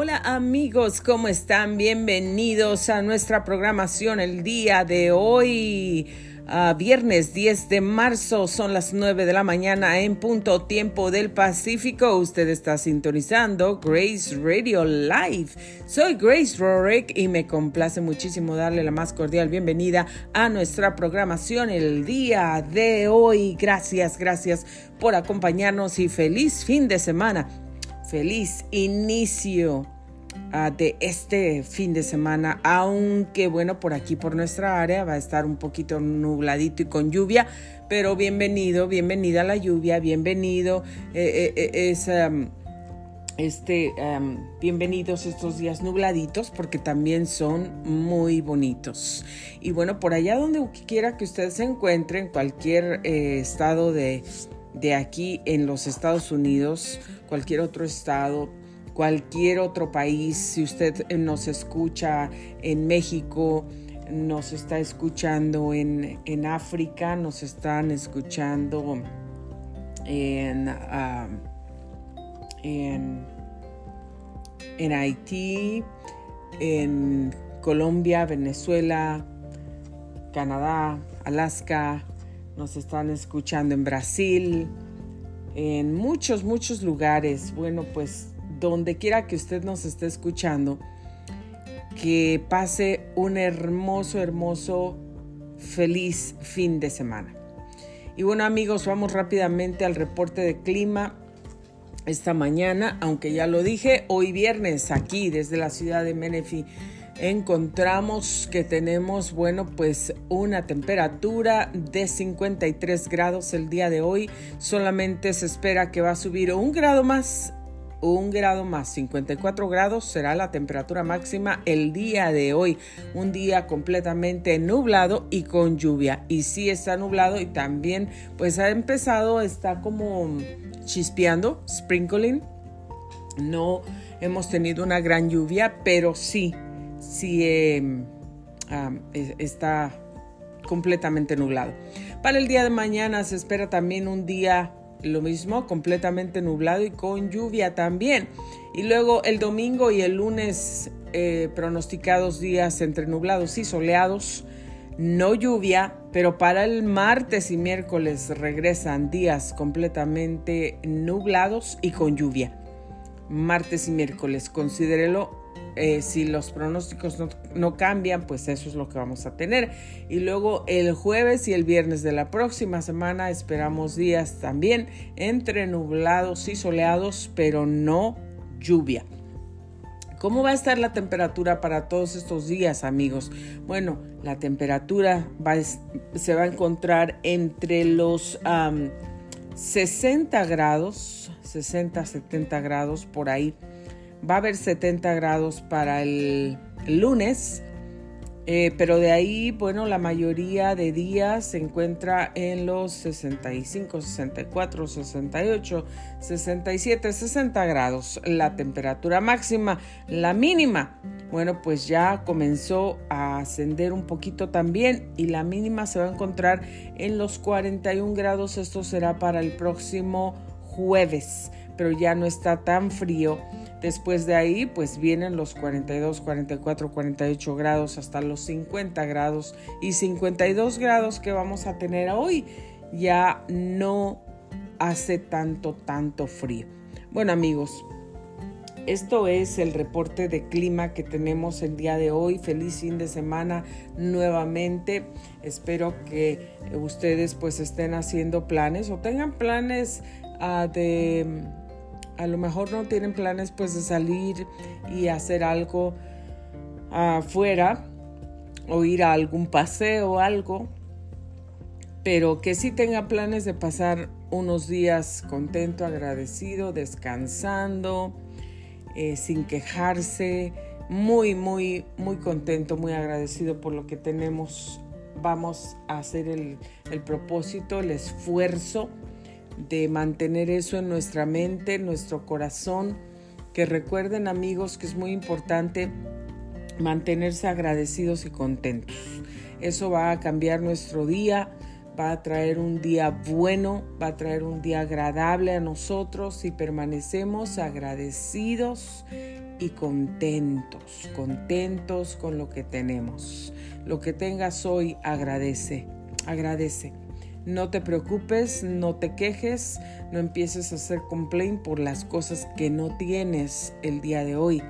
Hola amigos, ¿cómo están? Bienvenidos a nuestra programación el día de hoy. Uh, viernes 10 de marzo, son las 9 de la mañana en punto tiempo del Pacífico. Usted está sintonizando Grace Radio Live. Soy Grace Rorick y me complace muchísimo darle la más cordial bienvenida a nuestra programación el día de hoy. Gracias, gracias por acompañarnos y feliz fin de semana feliz inicio uh, de este fin de semana, aunque bueno, por aquí, por nuestra área, va a estar un poquito nubladito y con lluvia, pero bienvenido, bienvenida a la lluvia, bienvenido, eh, eh, eh es... Este, bienvenidos estos días nubladitos porque también son muy bonitos. Y bueno, por allá donde quiera que usted se encuentre, en cualquier estado de, de aquí en los Estados Unidos, cualquier otro estado, cualquier otro país, si usted nos escucha en México, nos está escuchando en, en África, nos están escuchando en, en, en Haití, en Colombia, Venezuela, Canadá, Alaska, nos están escuchando en Brasil, en muchos, muchos lugares. Bueno, pues donde quiera que usted nos esté escuchando, que pase un hermoso, hermoso, feliz fin de semana. Y bueno amigos, vamos rápidamente al reporte de clima esta mañana, aunque ya lo dije, hoy viernes aquí desde la ciudad de Menifee encontramos que tenemos, bueno, pues una temperatura de 53 grados el día de hoy. Solamente se espera que va a subir un grado más, un grado más, 54 grados será la temperatura máxima el día de hoy. Un día completamente nublado y con lluvia. Y sí está nublado y también pues ha empezado, está como chispeando, sprinkling. No hemos tenido una gran lluvia, pero sí si em, está completamente nublado. Para el día de mañana se espera también un día lo mismo, completamente nublado y con lluvia también. Y luego el domingo y el lunes eh, pronosticados días entre nublados y soleados, no lluvia, pero para el martes y miércoles regresan días completamente nublados y con lluvia. Martes y miércoles, considérelo eh, si los pronósticos no, cambian, pues eso es lo que vamos a tener. Y luego el jueves y el viernes de la próxima semana esperamos días también entre nublados y soleados, pero no lluvia. ¿Cómo va a estar la temperatura para todos estos días, amigos? Bueno, la temperatura se va a encontrar entre los 60 grados, 60, 70 grados por ahí Va a haber 70 grados para el, lunes, eh, pero de ahí, bueno, la mayoría de días se encuentra en los 65, 64, 68, 67, 60 grados. La temperatura máxima, la mínima, bueno, pues ya comenzó a ascender un poquito también y la mínima se va a encontrar en los 41 grados. Esto será para el próximo jueves, pero ya no está tan frío Después de ahí, pues vienen los 42, 44, 48 grados hasta los 50 grados y 52 grados que vamos a tener hoy. Ya no hace tanto, tanto frío. Bueno amigos, esto es el reporte de clima que tenemos el día de hoy. Feliz fin de semana nuevamente. Espero que ustedes pues estén haciendo planes o tengan planes uh, de a lo mejor no tienen planes pues de salir y hacer algo afuera o ir a algún paseo o algo, pero que sí tenga planes de pasar unos días contento, agradecido, descansando, eh, sin quejarse, muy, muy, muy contento, muy agradecido por lo que tenemos. Vamos a hacer el, el propósito, el esfuerzo de mantener eso en nuestra mente, en nuestro corazón. Que recuerden amigos que es muy importante mantenerse agradecidos y contentos. Eso va a cambiar nuestro día, va a traer un día bueno, va a traer un día agradable a nosotros si permanecemos agradecidos y contentos, contentos con lo que tenemos. Lo que tengas hoy, agradece, agradece. No te preocupes, no te quejes, no empieces a hacer complaint por las cosas que no tienes el día de hoy.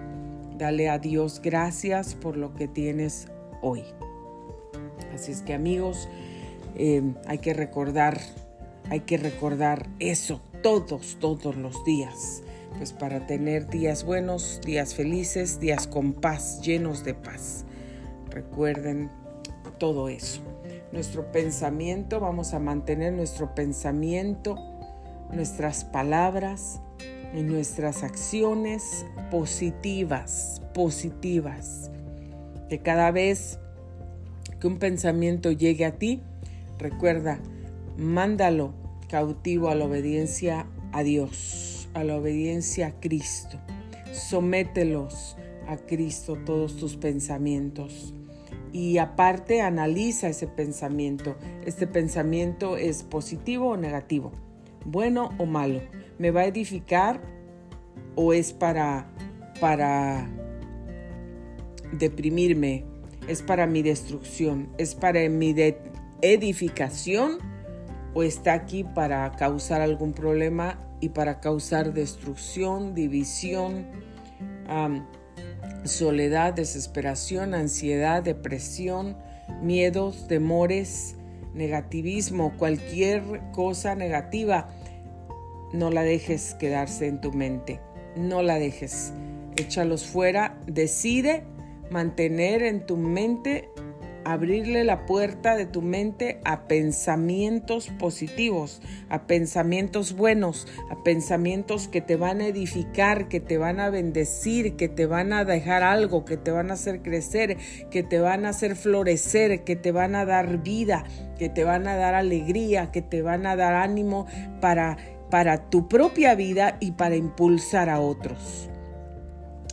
Dale a Dios gracias por lo que tienes hoy. Así es que amigos, eh, hay que recordar, hay que recordar eso todos, todos los días pues para tener días buenos, días felices, días con paz, llenos de paz. Recuerden todo eso. Nuestro pensamiento, vamos a mantener nuestro pensamiento, nuestras palabras y nuestras acciones positivas, positivas. Que cada vez que un pensamiento llegue a ti, recuerda, mándalo cautivo a la obediencia a Dios a la obediencia a Cristo. Somételos a Cristo todos tus pensamientos. Y aparte analiza ese pensamiento. ¿Este pensamiento es positivo o negativo? ¿Bueno o malo? ¿Me va a edificar o es para, para deprimirme? ¿Es para mi destrucción? ¿Es para mi edificación? ¿O está aquí para causar algún problema y para causar destrucción, división, soledad, desesperación, ansiedad, depresión, miedos, temores, negativismo, cualquier cosa negativa, no la dejes quedarse en tu mente, no la dejes, échalos fuera, decide mantener en tu mente abrirle la puerta de tu mente a pensamientos positivos, a pensamientos buenos, a pensamientos que te van a edificar, que te van a bendecir, que te van a dejar algo, que te van a hacer crecer, que te van a hacer florecer, que te van a dar vida, que te van a dar alegría, que te van a dar ánimo para, para tu propia vida y para impulsar a otros.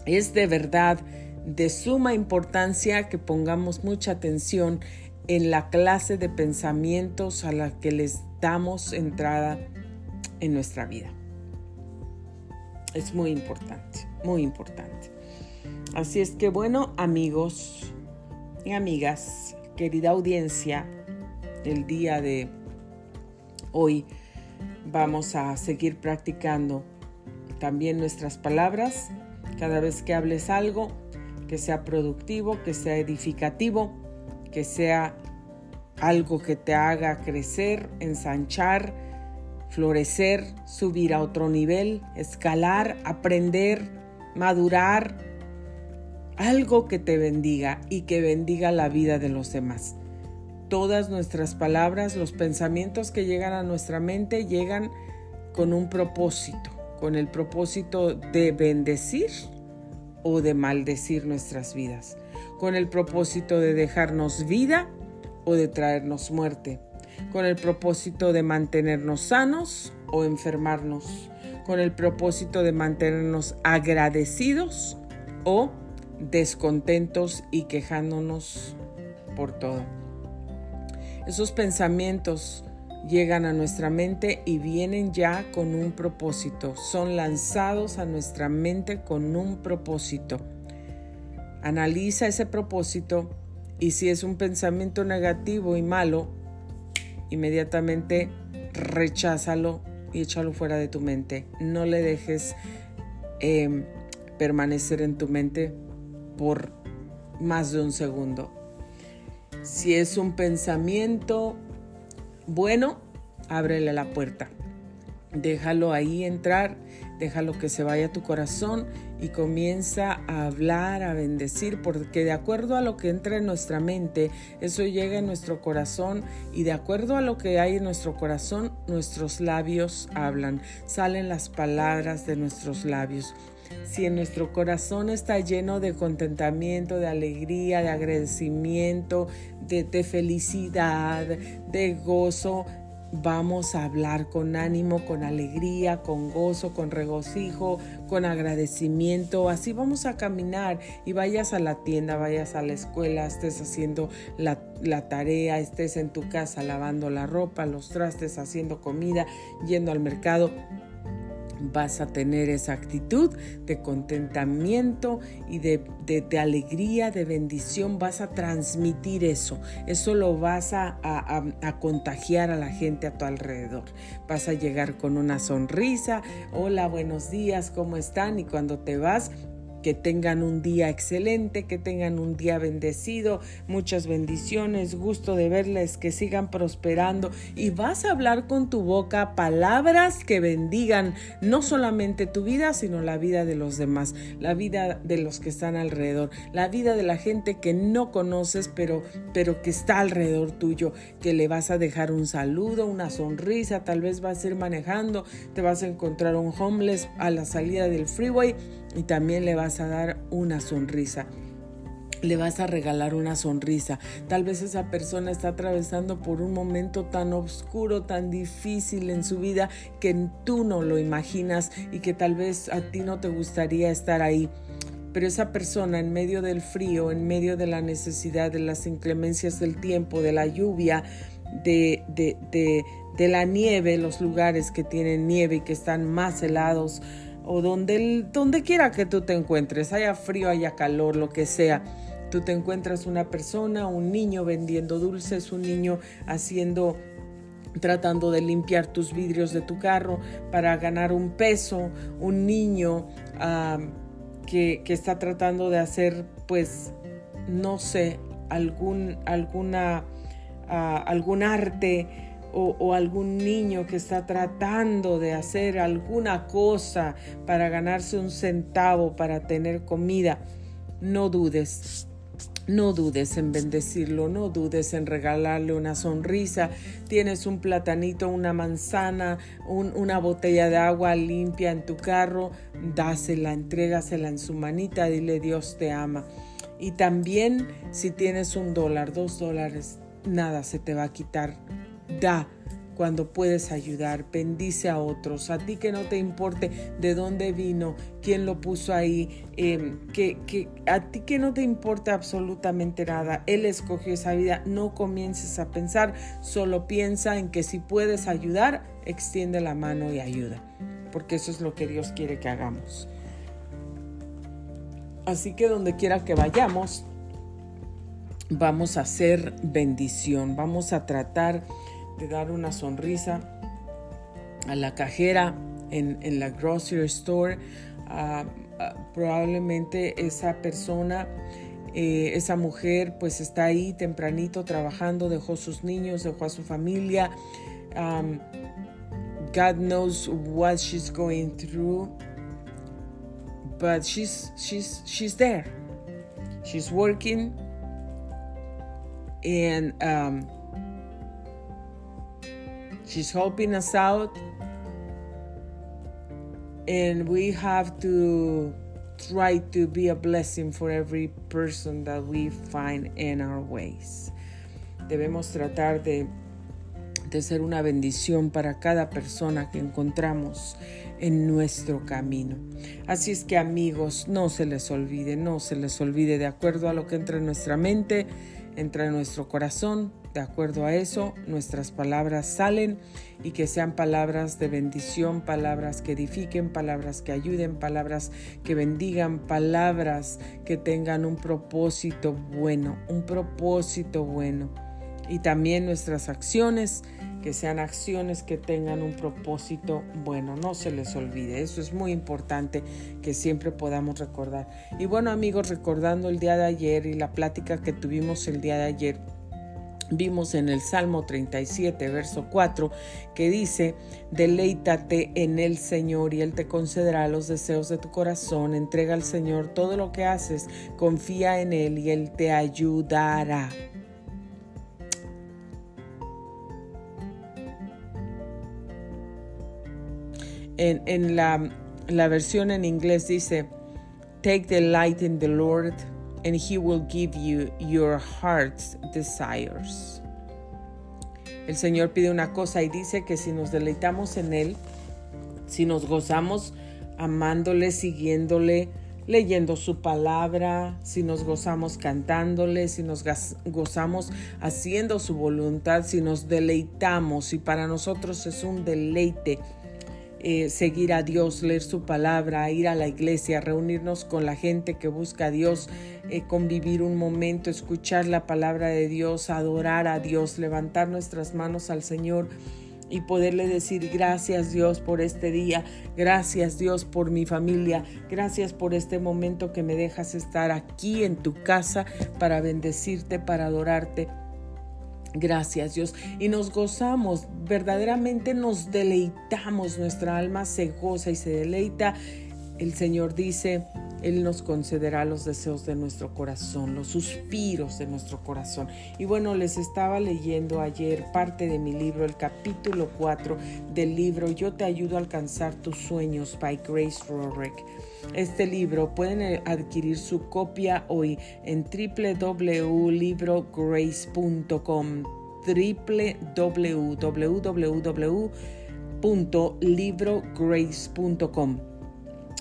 Es de verdad de suma importancia que pongamos mucha atención en la clase de pensamientos a la que les damos entrada en nuestra vida. Es muy importante, muy importante. Así es que bueno, amigos y amigas, querida audiencia, el día de hoy vamos a seguir practicando también nuestras palabras. Cada vez que hables algo, que sea productivo, que sea edificativo, que sea algo que te haga crecer, ensanchar, florecer, subir a otro nivel, escalar, aprender, madurar, algo que te bendiga y que bendiga la vida de los demás. Todas nuestras palabras, los pensamientos que llegan a nuestra mente llegan con un propósito, con el propósito de bendecir o de maldecir nuestras vidas, con el propósito de dejarnos vida o de traernos muerte, con el propósito de mantenernos sanos o enfermarnos, con el propósito de mantenernos agradecidos o descontentos y quejándonos por todo. Esos pensamientos llegan a nuestra mente y vienen ya con un propósito, son lanzados a nuestra mente con un propósito. Analiza ese propósito y si es un pensamiento negativo y malo, inmediatamente recházalo y échalo fuera de tu mente. No le dejes em, permanecer en tu mente por más de un segundo. Si es un pensamiento bueno, ábrele la puerta. Déjalo ahí entrar, déjalo que se vaya a tu corazón y comienza a hablar, a bendecir, porque de acuerdo a lo que entra en nuestra mente, eso llega en nuestro corazón y de acuerdo a lo que hay en nuestro corazón, nuestros labios hablan, salen las palabras de nuestros labios. Si en nuestro corazón está lleno de contentamiento, de alegría, de agradecimiento, de, felicidad, de gozo, vamos a hablar con ánimo, con alegría, con gozo, con regocijo, con agradecimiento. Así vamos a caminar y vayas a la tienda, vayas a la escuela, estés haciendo la, tarea, estés en tu casa lavando la ropa, los trastes, haciendo comida, yendo al mercado vas a tener esa actitud de contentamiento y de, alegría, de bendición, vas a transmitir eso, eso lo vas a, a, contagiar a la gente a tu alrededor. Vas a llegar con una sonrisa, hola, buenos días, ¿cómo están? Y cuando te vas, que tengan un día excelente, que tengan un día bendecido, muchas bendiciones, gusto de verles, que sigan prosperando. Y vas a hablar con tu boca palabras que bendigan no solamente tu vida, sino la vida de los demás, la vida de los que están alrededor, la vida de la gente que no conoces, pero, pero que está alrededor tuyo, que le vas a dejar un saludo, una sonrisa, tal vez vas a ir manejando, te vas a encontrar un homeless a la salida del freeway y también le vas a dar una sonrisa. Le vas a regalar una sonrisa. Tal vez esa persona está atravesando por un momento tan oscuro, tan difícil en su vida que tú no lo imaginas y que tal vez a ti no te gustaría estar ahí pero esa persona en medio del frío, en medio de la necesidad, de las inclemencias del tiempo, de la lluvia, de, de, de, de, la nieve, los lugares que tienen nieve y que están más helados, o donde, donde quiera que tú te encuentres, haya frío, haya calor, lo que sea. Tú te encuentras una persona, un niño vendiendo dulces, un niño haciendo tratando de limpiar tus vidrios de tu carro para ganar un peso, un niño que, está tratando de hacer, pues, no sé, algún, alguna, ah, algún arte o, algún niño que está tratando de hacer alguna cosa para ganarse un centavo, para tener comida, no dudes. No dudes en bendecirlo, no dudes en regalarle una sonrisa. Tienes un platanito, una manzana, una botella de agua limpia en tu carro, dásela, entrégasela en su manita, dile Dios te ama. Y también si tienes un dólar, dos dólares, nada se te va a quitar da cuando puedes ayudar, bendice a otros, a ti que no te importe de dónde vino, quién lo puso ahí, em, que, que, a ti que no te importa absolutamente nada, Él escogió esa vida, no comiences a pensar, solo piensa en que si puedes ayudar, extiende la mano y ayuda, porque eso es lo que Dios quiere que hagamos. Así que donde quiera que vayamos, vamos a hacer bendición, vamos a tratar de dar una sonrisa a la cajera en, la grocery store. Probablemente esa persona, eh, esa mujer, pues está ahí tempranito trabajando, dejó sus niños, dejó a su familia. God knows what she's going through, but she's she's she's there. She's working, and um, She's helping us out. And we have to try to be a blessing for every person that we find in our ways. Debemos tratar de, de ser una bendición para cada persona que encontramos en nuestro camino. Así es que amigos, no se les olvide, no se les olvide de acuerdo a lo que entra en nuestra mente, entra en nuestro corazón, de acuerdo a eso, nuestras palabras salen y que sean palabras de bendición, palabras que edifiquen, palabras que ayuden, palabras que bendigan, palabras que tengan un propósito bueno, un propósito bueno. Y también nuestras acciones, que sean acciones que tengan un propósito bueno, no se les olvide, eso es muy importante que siempre podamos recordar. Y bueno amigos, recordando el día de ayer y la plática que tuvimos el día de ayer, Vimos en el Salmo 37, verso 4, que dice, deleítate en el Señor y Él te concederá los deseos de tu corazón, entrega al Señor todo lo que haces, confía en Él y Él te ayudará. En, la, la versión en inglés dice, take delight in the Lord and He will give you your heart's desires. El Señor pide una cosa y dice que si nos deleitamos en Él, si nos gozamos amándole, siguiéndole, leyendo su palabra, si nos gozamos cantándole, si nos gozamos haciendo su voluntad, si nos deleitamos, y para nosotros es un deleite eh, seguir a Dios, leer su palabra, ir a la iglesia, reunirnos con la gente que busca a Dios, eh, convivir un momento, escuchar la palabra de Dios, adorar a Dios, levantar nuestras manos al Señor y poderle decir gracias Dios por este día, gracias Dios por mi familia, gracias por este momento que me dejas estar aquí en tu casa para bendecirte, para adorarte. Gracias Dios. Y nos gozamos, verdaderamente nos deleitamos, nuestra alma se goza y se deleita. El Señor dice, él nos concederá los deseos de nuestro corazón, los suspiros de nuestro corazón. Y bueno, les estaba leyendo ayer parte de mi libro, el capítulo 4 del libro Yo te ayudo a alcanzar tus sueños by Grace Rorick. Este libro pueden eh, adquirir su copia hoy en www.librograce.com www.librograce.com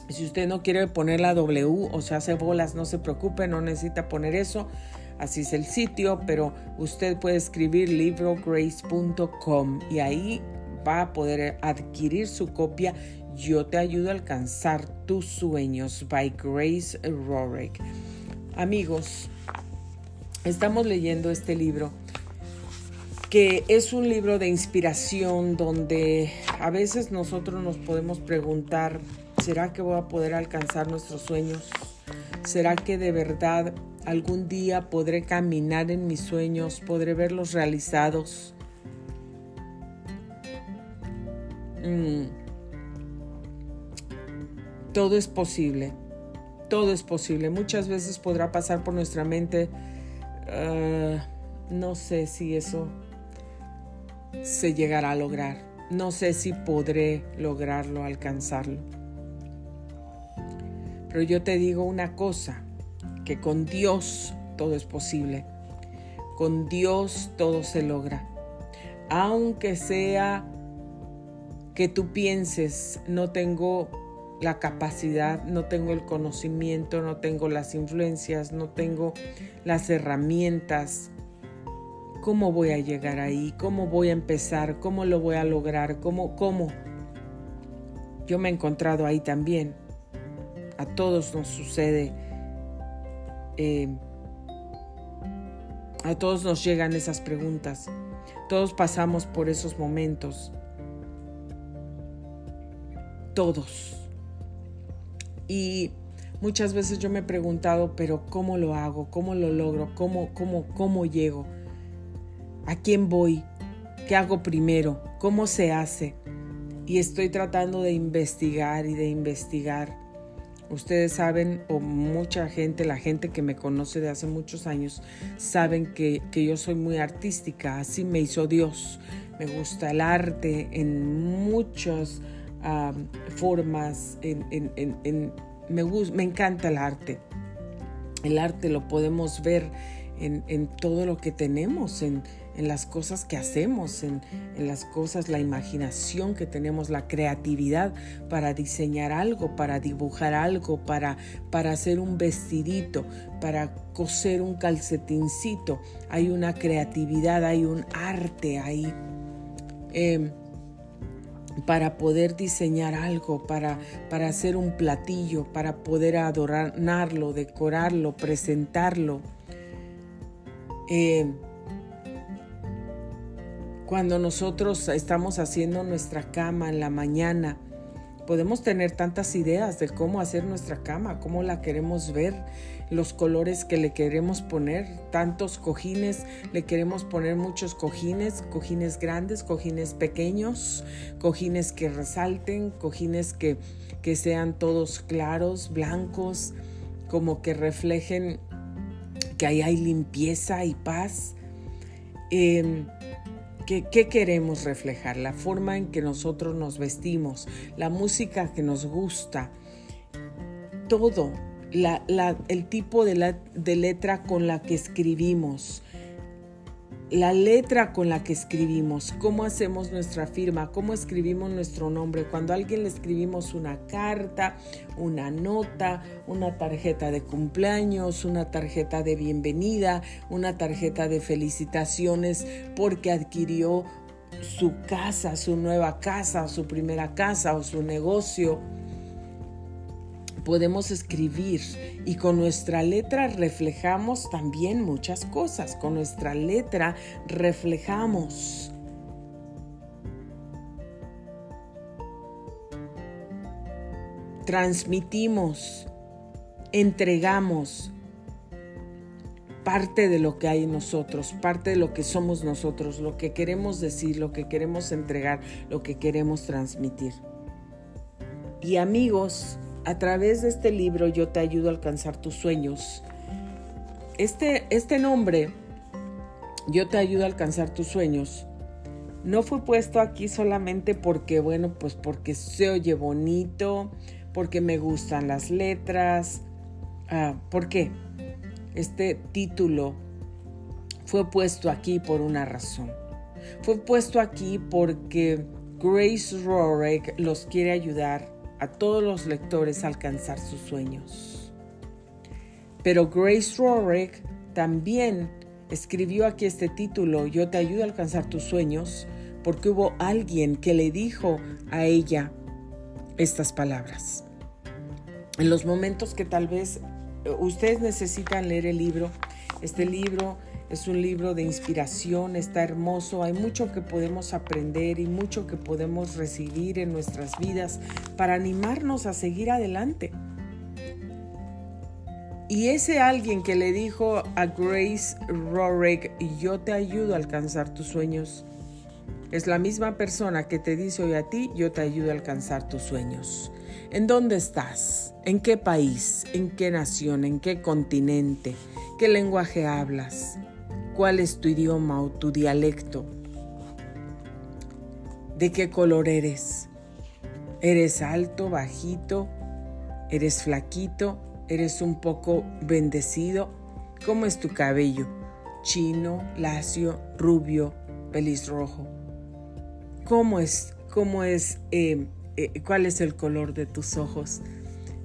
si usted no quiere poner la W o se hace bolas, no se preocupe, no necesita poner eso. Así es el sitio, pero usted puede escribir librograce.com y ahí va a poder adquirir su copia. Yo te ayudo a alcanzar tus sueños by Grace Rorick. Amigos, estamos leyendo este libro que es un libro de inspiración donde a veces nosotros nos podemos preguntar ¿Será que voy a poder alcanzar nuestros sueños? ¿Será que de verdad algún día podré caminar en mis sueños? ¿Podré verlos realizados? Mm. Todo es posible. Todo es posible. Muchas veces podrá pasar por nuestra mente. Ah, no sé si eso se llegará a lograr. No sé si podré lograrlo, alcanzarlo. Pero yo te digo una cosa, que con Dios todo es posible. Con Dios todo se logra. Aunque sea que tú pienses, no tengo la capacidad, no tengo el conocimiento, no tengo las influencias, no tengo las herramientas. ¿Cómo voy a llegar ahí? ¿Cómo voy a empezar? ¿Cómo lo voy a lograr? ¿Cómo? ¿Cómo? Yo me he encontrado ahí también a todos nos sucede. Eh, a todos nos llegan esas preguntas. Todos pasamos por esos momentos. Todos. Y muchas veces yo me he preguntado, pero ¿cómo lo hago? ¿Cómo lo logro? ¿Cómo, cómo, cómo llego? ¿A quién voy? ¿Qué hago primero? ¿Cómo se hace? Y estoy tratando de investigar y de investigar Ustedes saben, o mucha gente, la gente que me conoce de hace muchos años, saben que, yo soy muy artística, así me hizo Dios. Me gusta el arte en formas, en, me, me encanta el arte. El arte lo podemos ver en, todo lo que tenemos, en, las cosas que hacemos, en, las cosas, la imaginación que tenemos, la creatividad para diseñar algo, para dibujar algo, para, para hacer un vestidito, para coser un calcetincito. Hay una creatividad, hay un arte ahí. Em, para poder diseñar algo, para, para hacer un platillo, para poder adornarlo, decorarlo, presentarlo. Eh, cuando nosotros estamos haciendo nuestra cama en la mañana, podemos tener tantas ideas de cómo hacer nuestra cama, cómo la queremos ver, los colores que le queremos poner, tantos cojines, le queremos poner muchos cojines, cojines grandes, cojines pequeños, cojines que resalten, cojines que, que sean todos claros, blancos, como que reflejen que ahí hay limpieza y paz. Em, ¿qué, queremos reflejar? La forma en que nosotros nos vestimos, la música que nos gusta, todo, el tipo de, de letra con la que escribimos, la letra con la que escribimos, cómo hacemos nuestra firma, cómo escribimos nuestro nombre. Cuando a alguien le escribimos una carta, una nota, una tarjeta de cumpleaños, una tarjeta de bienvenida, una tarjeta de felicitaciones porque adquirió su casa, su nueva casa, su primera casa o su negocio. Podemos escribir y con nuestra letra reflejamos también muchas cosas. Con nuestra letra reflejamos transmitimos, entregamos parte de lo que hay en nosotros, parte de lo que somos nosotros, lo que queremos decir, lo que queremos entregar, lo que queremos transmitir. Y amigos, a través de este libro yo te ayudo a alcanzar tus sueños. Este, este nombre, yo te ayudo a alcanzar tus sueños, no fue puesto aquí solamente porque, bueno, pues porque se oye bonito, porque me gustan las letras. Ah, ¿Por qué? Este título fue puesto aquí por una razón. Fue puesto aquí porque Grace Rorick los quiere ayudar a todos los lectores alcanzar sus sueños. Pero Grace Rorick también escribió aquí este título, Yo te ayudo a alcanzar tus sueños, porque hubo alguien que le dijo a ella estas palabras. En los momentos que tal vez eh, ustedes necesitan leer el libro, este libro es un libro de inspiración, está hermoso, hay mucho que podemos aprender y mucho que podemos recibir en nuestras vidas para animarnos a seguir adelante. Y ese alguien que le dijo a Grace Rorick, yo te ayudo a alcanzar tus sueños, es la misma persona que te dice hoy a ti, yo te ayudo a alcanzar tus sueños. ¿En dónde estás? ¿En qué país? ¿En qué nación? ¿En qué continente? ¿Qué lenguaje hablas? ¿Cuál es tu idioma o tu dialecto? ¿De qué color eres? ¿Eres alto, bajito? ¿Eres flaquito? ¿Eres un poco bendecido? ¿Cómo es tu cabello? ¿Chino, lacio, rubio, rojo? cómo es, cómo es, eh, eh, cuál es el color de tus ojos,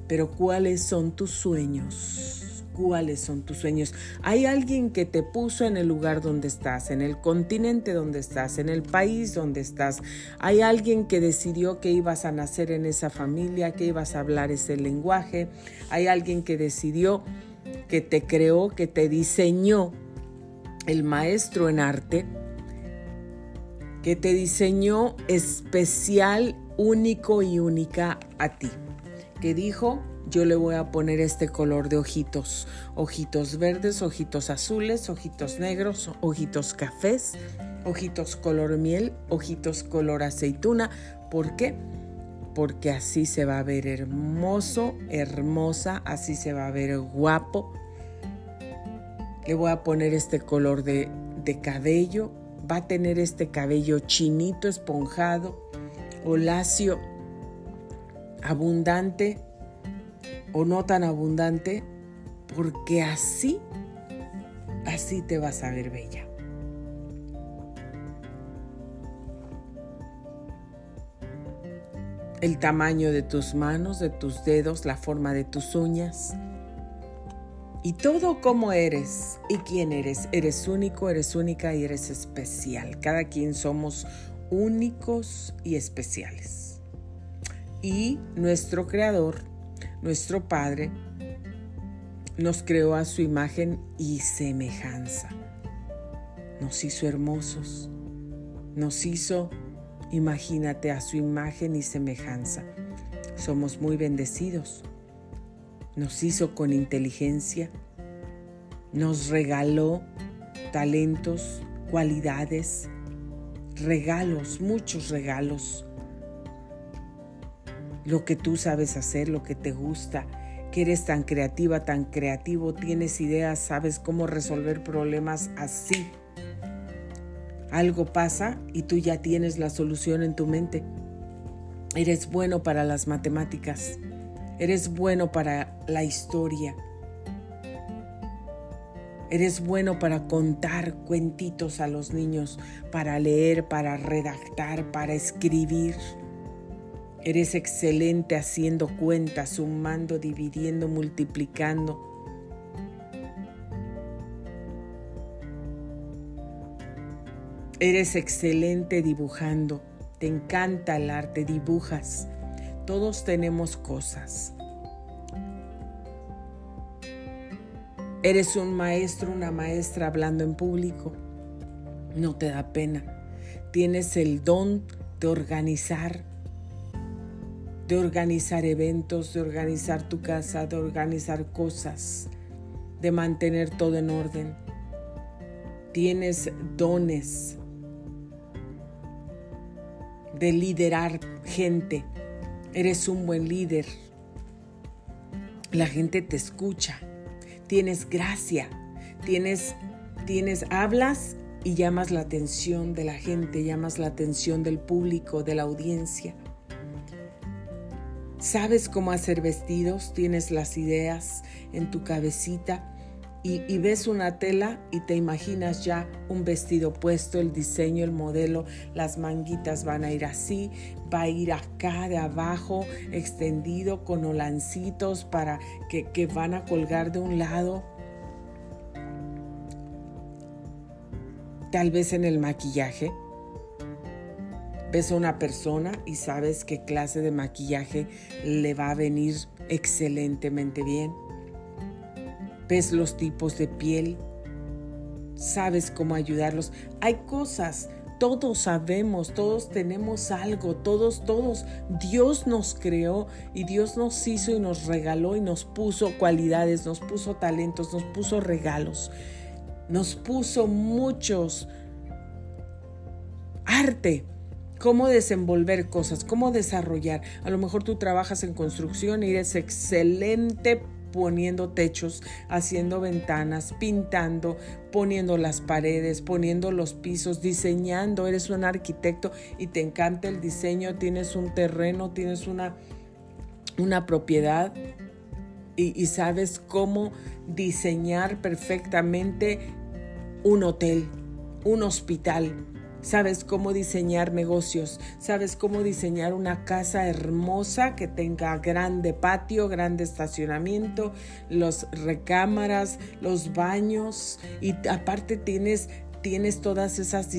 pero cuáles son tus sueños. ¿Cuáles son tus sueños? Hay alguien que te puso en el lugar donde estás, en el continente donde estás, en el país donde estás. Hay alguien que decidió que ibas a nacer en esa familia, que ibas a hablar ese lenguaje. Hay alguien que decidió que te creó, que te diseñó el maestro en arte que te diseñó especial, único y única a ti. Que dijo, yo le voy a poner este color de ojitos, ojitos verdes, ojitos azules, ojitos negros, ojitos cafés, ojitos color miel, ojitos color aceituna. ¿Por qué? Porque así se va a ver hermoso, hermosa, así se va a ver guapo. Le voy a poner este color de, de cabello, va a tener este cabello chinito, esponjado o lacio, abundante o no tan abundante, porque así, así te vas a ver bella. El tamaño de tus manos, de tus dedos, la forma de tus uñas, y todo como eres y quién eres. Eres único, eres única y eres especial. Cada quien somos únicos y especiales. Y nuestro Creador, nuestro Padre, nos creó a su imagen y semejanza. Nos hizo hermosos. Nos hizo, imagínate, a su imagen y semejanza. Somos muy bendecidos nos hizo con inteligencia, nos regaló talentos, cualidades, regalos, muchos regalos. Lo que tú sabes hacer, lo que te gusta, que eres tan creativa, tan creativo, tienes ideas, sabes cómo resolver problemas así. Algo pasa y tú ya tienes la solución en tu mente. Eres bueno para las matemáticas. Eres bueno para la historia. Eres bueno para contar cuentitos a los niños, para leer, para redactar, para escribir. Eres excelente haciendo cuentas, sumando, dividiendo, multiplicando. Eres excelente dibujando. Te encanta el arte, dibujas. Todos tenemos cosas. Eres un maestro, una maestra hablando en público. No te da pena. Tienes el don de organizar, de organizar eventos, de organizar tu casa, de organizar cosas, de mantener todo en orden. Tienes dones de liderar gente. Eres un buen líder. La gente te escucha tienes gracia, tienes, tienes, hablas y llamas la atención de la gente, llamas la atención del público, de la audiencia. Sabes cómo hacer vestidos, tienes las ideas en tu cabecita y, ves una tela y te imaginas ya un vestido puesto, el diseño, el modelo, las manguitas van a ir así, va a ir acá de abajo, extendido con holancitos para que, que van a colgar de un lado. Tal vez en el maquillaje. Ves a una persona y sabes qué clase de maquillaje le va a venir excelentemente bien ves los tipos de piel, sabes cómo ayudarlos. Hay cosas, todos sabemos, todos tenemos algo, todos, todos. Dios nos creó y Dios nos hizo y nos regaló y nos puso cualidades, nos puso talentos, nos puso regalos, nos puso muchos arte cómo desenvolver cosas, cómo desarrollar. A lo mejor tú trabajas en construcción y eres excelente poniendo techos, haciendo ventanas, pintando, poniendo las paredes, poniendo los pisos, diseñando. Eres un arquitecto y te encanta el diseño, tienes un terreno, tienes una, una propiedad y, y sabes cómo diseñar perfectamente un hotel, un hospital sabes cómo diseñar negocios, sabes cómo diseñar una casa hermosa que tenga grande patio, grande estacionamiento, los recámaras, los baños y aparte tienes tienes todas esas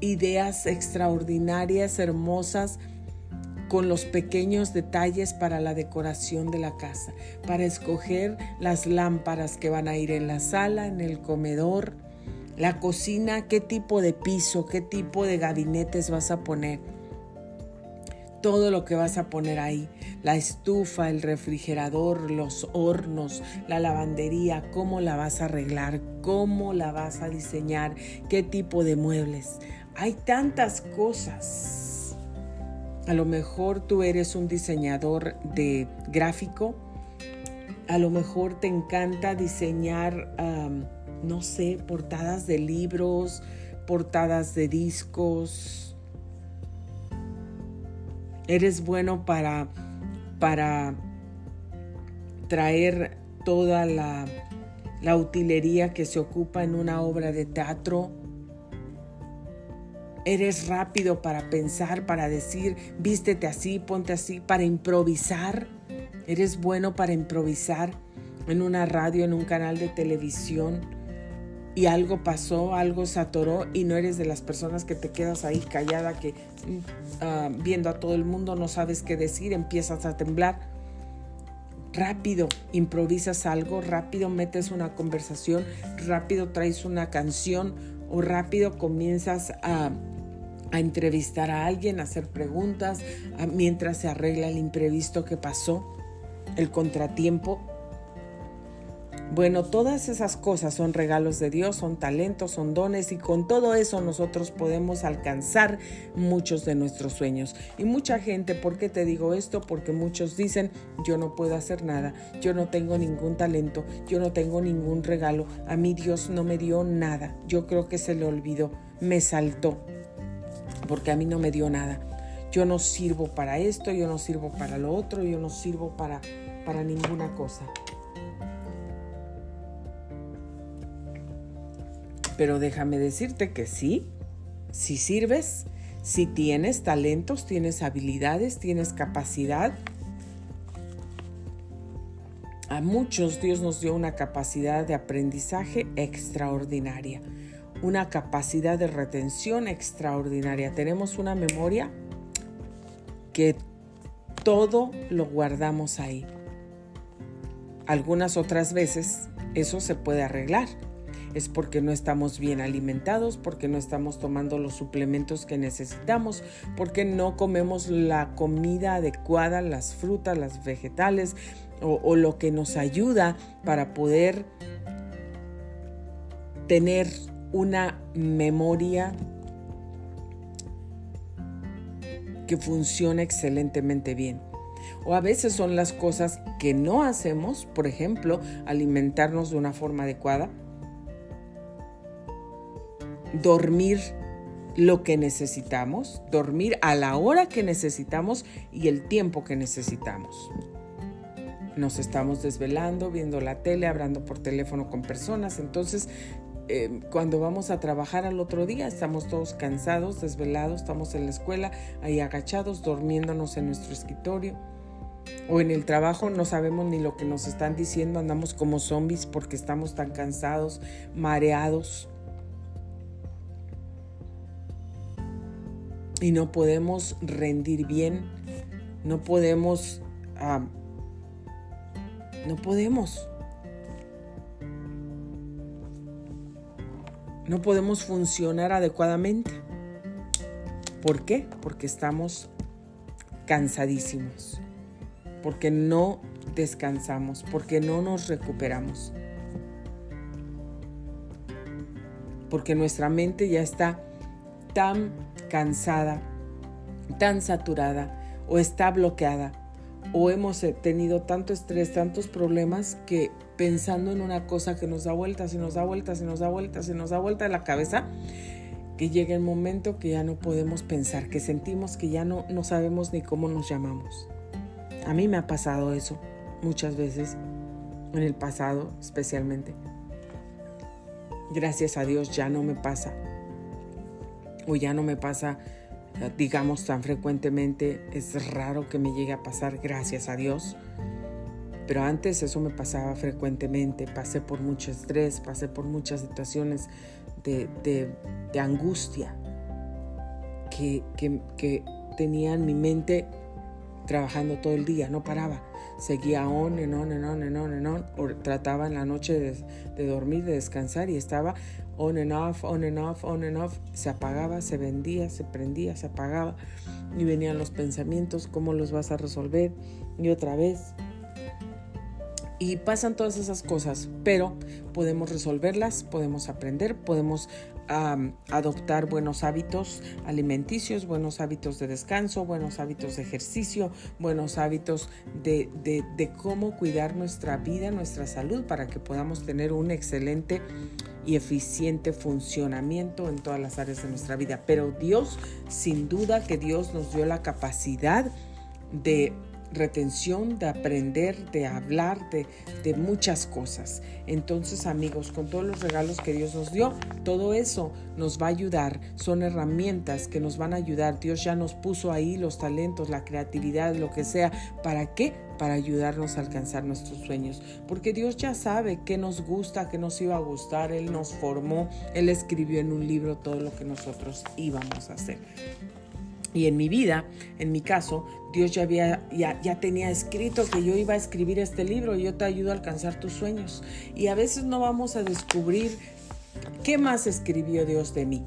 ideas extraordinarias, hermosas con los pequeños detalles para la decoración de la casa, para escoger las lámparas que van a ir en la sala, en el comedor, la cocina, qué tipo de piso, qué tipo de gabinetes vas a poner. Todo lo que vas a poner ahí, la estufa, el refrigerador, los hornos, la lavandería, cómo la vas a arreglar, cómo la vas a diseñar, qué tipo de muebles. Hay tantas cosas. A lo mejor tú eres un diseñador de gráfico, a lo mejor te encanta diseñar no sé, portadas de libros, portadas de discos. Eres bueno para, para traer toda la, la utilería que se ocupa en una obra de teatro. Eres rápido para pensar, para decir, vístete así, ponte así, para improvisar. Eres bueno para improvisar en una radio, en un canal de televisión y algo pasó, algo se atoró y no eres de las personas que te quedas ahí callada, que mm, ah, viendo a todo el mundo no sabes qué decir, empiezas a temblar. Rápido improvisas algo, rápido metes una conversación, rápido traes una canción o rápido comienzas a, entrevistar a alguien, a hacer preguntas, mientras se arregla el imprevisto que pasó, el contratiempo bueno, todas esas cosas son regalos de Dios, son talentos, son dones y con todo eso nosotros podemos alcanzar muchos de nuestros sueños. Y mucha gente, ¿por qué te digo esto? Porque muchos dicen, yo no puedo hacer nada, yo no tengo ningún talento, yo no tengo ningún regalo, a mí Dios no me dio nada, yo creo que se le olvidó, me saltó, porque a mí no me dio nada. Yo no sirvo para esto, yo no sirvo para lo otro, yo no sirvo para, para ninguna cosa. Pero déjame decirte que sí, si sirves, si tienes talentos, tienes habilidades, tienes capacidad. A muchos Dios nos dio una capacidad de aprendizaje extraordinaria. una capacidad de retención extraordinaria. Tenemos una memoria que todo lo guardamos ahí. Algunas otras veces eso se puede arreglar. Es porque no estamos bien alimentados, porque no estamos tomando los suplementos que necesitamos, porque no comemos la comida adecuada, las frutas, las vegetales o, o lo que nos ayuda para poder tener una memoria que funciona excelentemente bien. O a veces son las cosas que no hacemos, por ejemplo, alimentarnos de una forma adecuada, dormir lo que necesitamos, dormir a la hora que necesitamos y el tiempo que necesitamos. Nos estamos desvelando, viendo la tele, hablando por teléfono con personas, entonces eh, cuando vamos a trabajar al otro día estamos todos cansados, desvelados, estamos en la escuela, ahí agachados, durmiéndonos en nuestro escritorio. O en el trabajo no sabemos ni lo que nos están diciendo, andamos como zombies porque estamos tan cansados, mareados. Y no podemos rendir bien, no podemos... no podemos. no podemos funcionar adecuadamente. ¿Por qué? Porque estamos cansadísimos, porque no descansamos, porque no nos recuperamos, porque nuestra mente ya está tan cansada, tan saturada o está bloqueada o hemos tenido tanto estrés, tantos problemas que pensando en una cosa que nos da vueltas y nos da vueltas y nos da vueltas y nos da vuelta de la cabeza, que llega el momento que ya no podemos pensar, que sentimos que ya no, no sabemos ni cómo nos llamamos. A mí me ha pasado eso muchas veces, en el pasado especialmente. Gracias a Dios ya no me pasa. O ya no me pasa, digamos, tan frecuentemente. Es raro que me llegue a pasar, gracias a Dios. Pero antes eso me pasaba frecuentemente, pasé por mucho estrés, pasé por muchas situaciones de, angustia que, que, tenía en mi mente trabajando todo el día, no paraba. Seguía on, en on, en on, en on, on. trataba en la noche de, de, dormir, de descansar y estaba on and off, on and off, on and off. Se apagaba, se vendía, se prendía, se apagaba. Y venían los pensamientos, ¿cómo los vas a resolver? Y otra vez, y pasan todas esas cosas, pero podemos resolverlas, podemos aprender, podemos adoptar buenos hábitos alimenticios, buenos hábitos de descanso, buenos hábitos de ejercicio, buenos hábitos de, de cómo cuidar nuestra vida, nuestra salud, para que podamos tener un excelente y eficiente funcionamiento en todas las áreas de nuestra vida. Pero Dios, sin duda que Dios nos dio la capacidad de retención, de aprender, de hablar, de, de, muchas cosas. Entonces, amigos, con todos los regalos que Dios nos dio, todo eso nos va a ayudar. Son herramientas que nos van a ayudar. Dios ya nos puso ahí los talentos, la creatividad, lo que sea. ¿Para qué? Para ayudarnos a alcanzar nuestros sueños. Porque Dios ya sabe qué nos gusta, qué nos iba a gustar. Él nos formó, Él escribió en un libro todo lo que nosotros íbamos a hacer. Y en mi vida, en mi caso, Dios ya, había, ya, tenía escrito que yo iba a escribir este libro yo te ayudo a alcanzar tus sueños. Y a veces no vamos a descubrir qué más escribió Dios de mí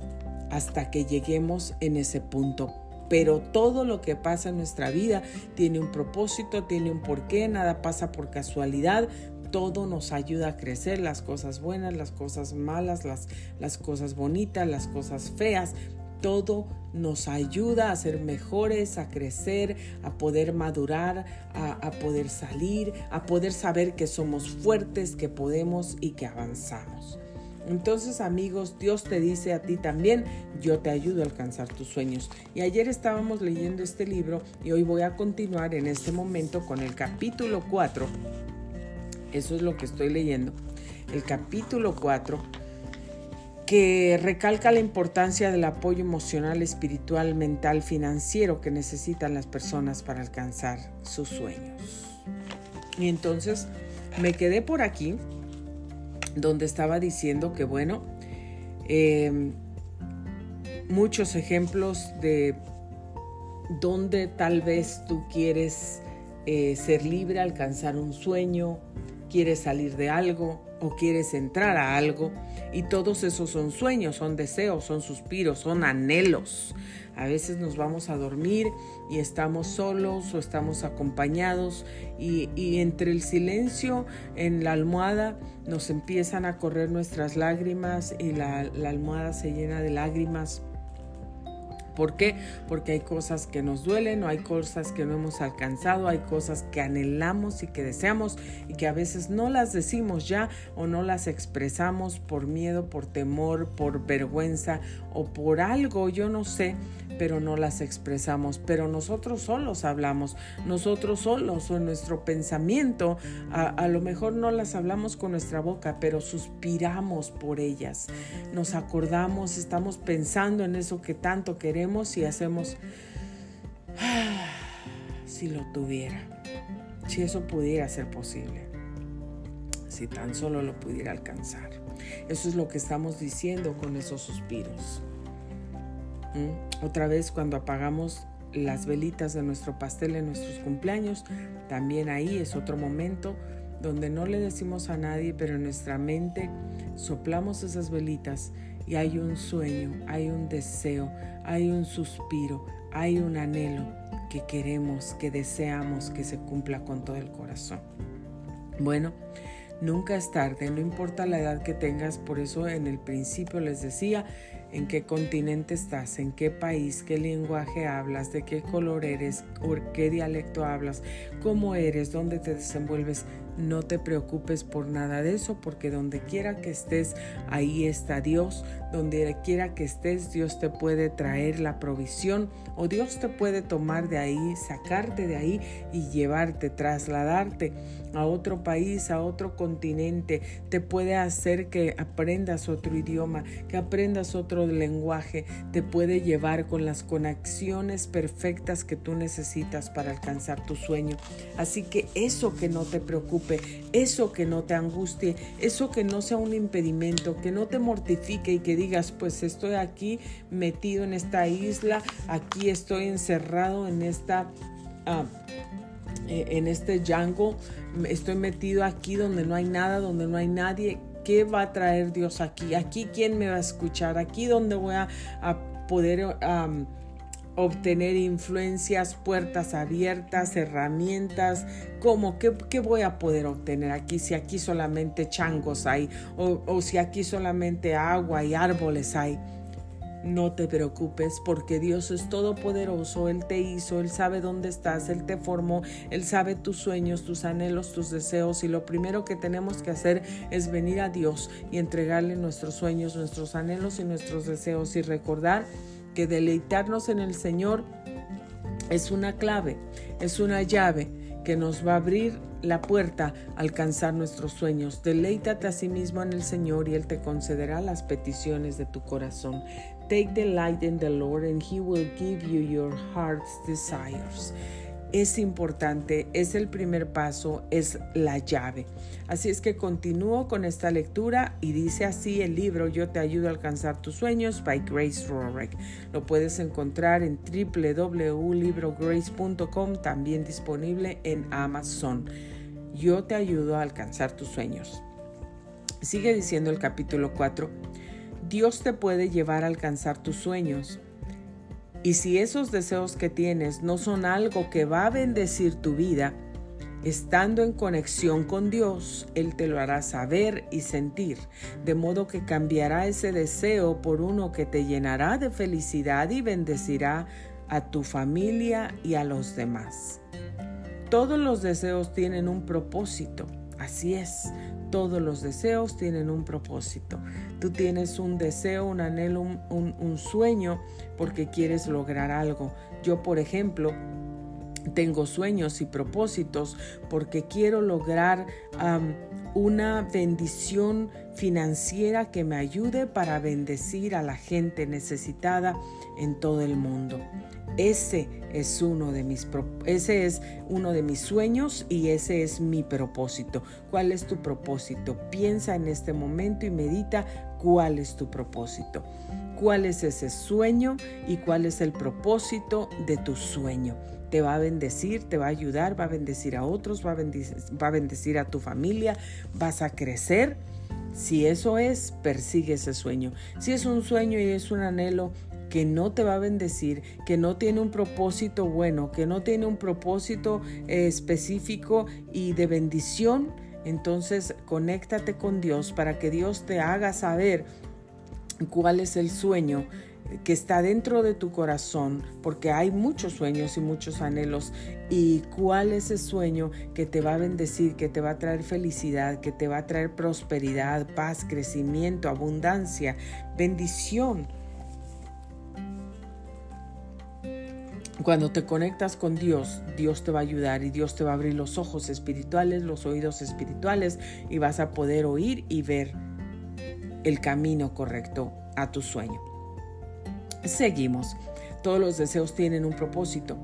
hasta que lleguemos en ese punto. Pero todo lo que pasa en nuestra vida tiene un propósito, tiene un porqué, nada pasa por casualidad, todo nos ayuda a crecer, las cosas buenas, las cosas malas, las, las cosas bonitas, las cosas feas, todo nos ayuda a ser mejores, a crecer, a poder madurar, a, poder salir, a poder saber que somos fuertes, que podemos y que avanzamos. Entonces amigos, Dios te dice a ti también, yo te ayudo a alcanzar tus sueños. Y ayer estábamos leyendo este libro y hoy voy a continuar en este momento con el capítulo 4. Eso es lo que estoy leyendo. El capítulo 4 que recalca la importancia del apoyo emocional, espiritual, mental, financiero que necesitan las personas para alcanzar sus sueños. Y entonces me quedé por aquí donde estaba diciendo que bueno, Em, muchos ejemplos de donde tal vez tú quieres eh, ser libre, alcanzar un sueño, quieres salir de algo o quieres entrar a algo. Y todos esos son sueños, son deseos, son suspiros, son anhelos. A veces nos vamos a dormir y estamos solos o estamos acompañados y, entre el silencio en la almohada nos empiezan a correr nuestras lágrimas y la, la almohada se llena de lágrimas ¿Por qué? Porque hay cosas que nos duelen o hay cosas que no hemos alcanzado, hay cosas que anhelamos y que deseamos y que a veces no las decimos ya o no las expresamos por miedo, por temor, por vergüenza o por algo, yo no sé, pero no las expresamos. Pero nosotros solos hablamos, nosotros solos o nuestro pensamiento, a, a lo mejor no las hablamos con nuestra boca, pero suspiramos por ellas. Nos acordamos, estamos pensando en eso que tanto queremos y hacemos, ah, si lo tuviera, si eso pudiera ser posible, si tan solo lo pudiera alcanzar. Eso es lo que estamos diciendo con esos suspiros. ¿Mm? Otra vez cuando apagamos las velitas de nuestro pastel en nuestros cumpleaños, también ahí es otro momento donde no le decimos a nadie, pero en nuestra mente soplamos esas velitas y hay un sueño, hay un deseo, hay un suspiro, hay un anhelo que queremos, que deseamos que se cumpla con todo el corazón. Bueno, nunca es tarde, no importa la edad que tengas, por eso en el principio les decía, en qué continente estás, en qué país, qué lenguaje hablas, de qué color eres, qué dialecto hablas, cómo eres, dónde te desenvuelves. No te preocupes por nada de eso, porque donde quiera que estés, ahí está Dios. Donde quiera que estés, Dios te puede traer la provisión o Dios te puede tomar de ahí, sacarte de ahí y llevarte, trasladarte a otro país, a otro continente. Te puede hacer que aprendas otro idioma, que aprendas otro lenguaje. Te puede llevar con las conexiones perfectas que tú necesitas para alcanzar tu sueño. Así que eso que no te preocupe eso que no te angustie, eso que no sea un impedimento, que no te mortifique y que digas, pues estoy aquí metido en esta isla, aquí estoy encerrado en esta... Ah, eh, en este jungle, estoy metido aquí donde no hay nada, donde no hay nadie. ¿Qué va a traer Dios aquí? Aquí quién me va a escuchar? Aquí donde voy a, poder obtener influencias, puertas abiertas, herramientas, como ¿Qué, ¿Qué, voy a poder obtener aquí si aquí solamente changos hay o si aquí solamente agua y árboles hay. No te preocupes porque Dios es todopoderoso, Él te hizo, Él sabe dónde estás, Él te formó, Él sabe tus sueños, tus anhelos, tus deseos y lo primero que tenemos que hacer es venir a Dios y entregarle nuestros sueños, nuestros anhelos y nuestros deseos y recordar que deleitarnos en el Señor es una clave, es una llave que nos va a abrir la puerta a alcanzar nuestros sueños. Deleítate a sí mismo en el Señor y Él te concederá las peticiones de tu corazón. Take delight in the Lord and He will give you your heart's desires es importante, es el primer paso, es la llave. Así es que continúo con esta lectura y dice así el libro Yo te ayudo a alcanzar tus sueños by Grace Rorick. Lo puedes encontrar en www.librograce.com, también disponible en Amazon. Yo te ayudo a alcanzar tus sueños. Sigue diciendo el capítulo 4. Dios te puede llevar a alcanzar tus sueños y si esos deseos que tienes no son algo que va a bendecir tu vida, estando en conexión con Dios, Él te lo hará saber y sentir, de modo que cambiará ese deseo por uno que te llenará de felicidad y bendecirá a tu familia y a los demás. Todos los deseos tienen un propósito, así es, todos los deseos tienen un propósito. Tú tienes un deseo, un anhelo, un, sueño porque quieres lograr algo. Yo, por ejemplo, tengo sueños y propósitos porque quiero lograr una bendición financiera que me ayude para bendecir a la gente necesitada en todo el mundo. Ese es uno de mis ese es uno de mis sueños y ese es mi propósito. ¿Cuál es tu propósito? Piensa en este momento y medita cuál es tu propósito. ¿Cuál es ese sueño y cuál es el propósito de tu sueño? te va a bendecir, te va a ayudar, va a bendecir a otros, va a va a, bendecir a tu familia, vas a crecer. Si eso es, persigue ese sueño. Si es un sueño y es un anhelo que no te va a bendecir, que no tiene un propósito bueno, que no tiene un propósito eh, específico y de bendición, entonces conéctate con Dios para que Dios te haga saber cuál es el sueño que está dentro de tu corazón, porque hay muchos sueños y muchos anhelos, y cuál es ese sueño que te va a bendecir, que te va a traer felicidad, que te va a traer prosperidad, paz, crecimiento, abundancia, bendición. Cuando te conectas con Dios, Dios te va a ayudar y Dios te va a abrir los ojos espirituales, los oídos espirituales y vas a poder oír y ver el camino correcto a tu sueño. Seguimos. Todos los deseos tienen un propósito.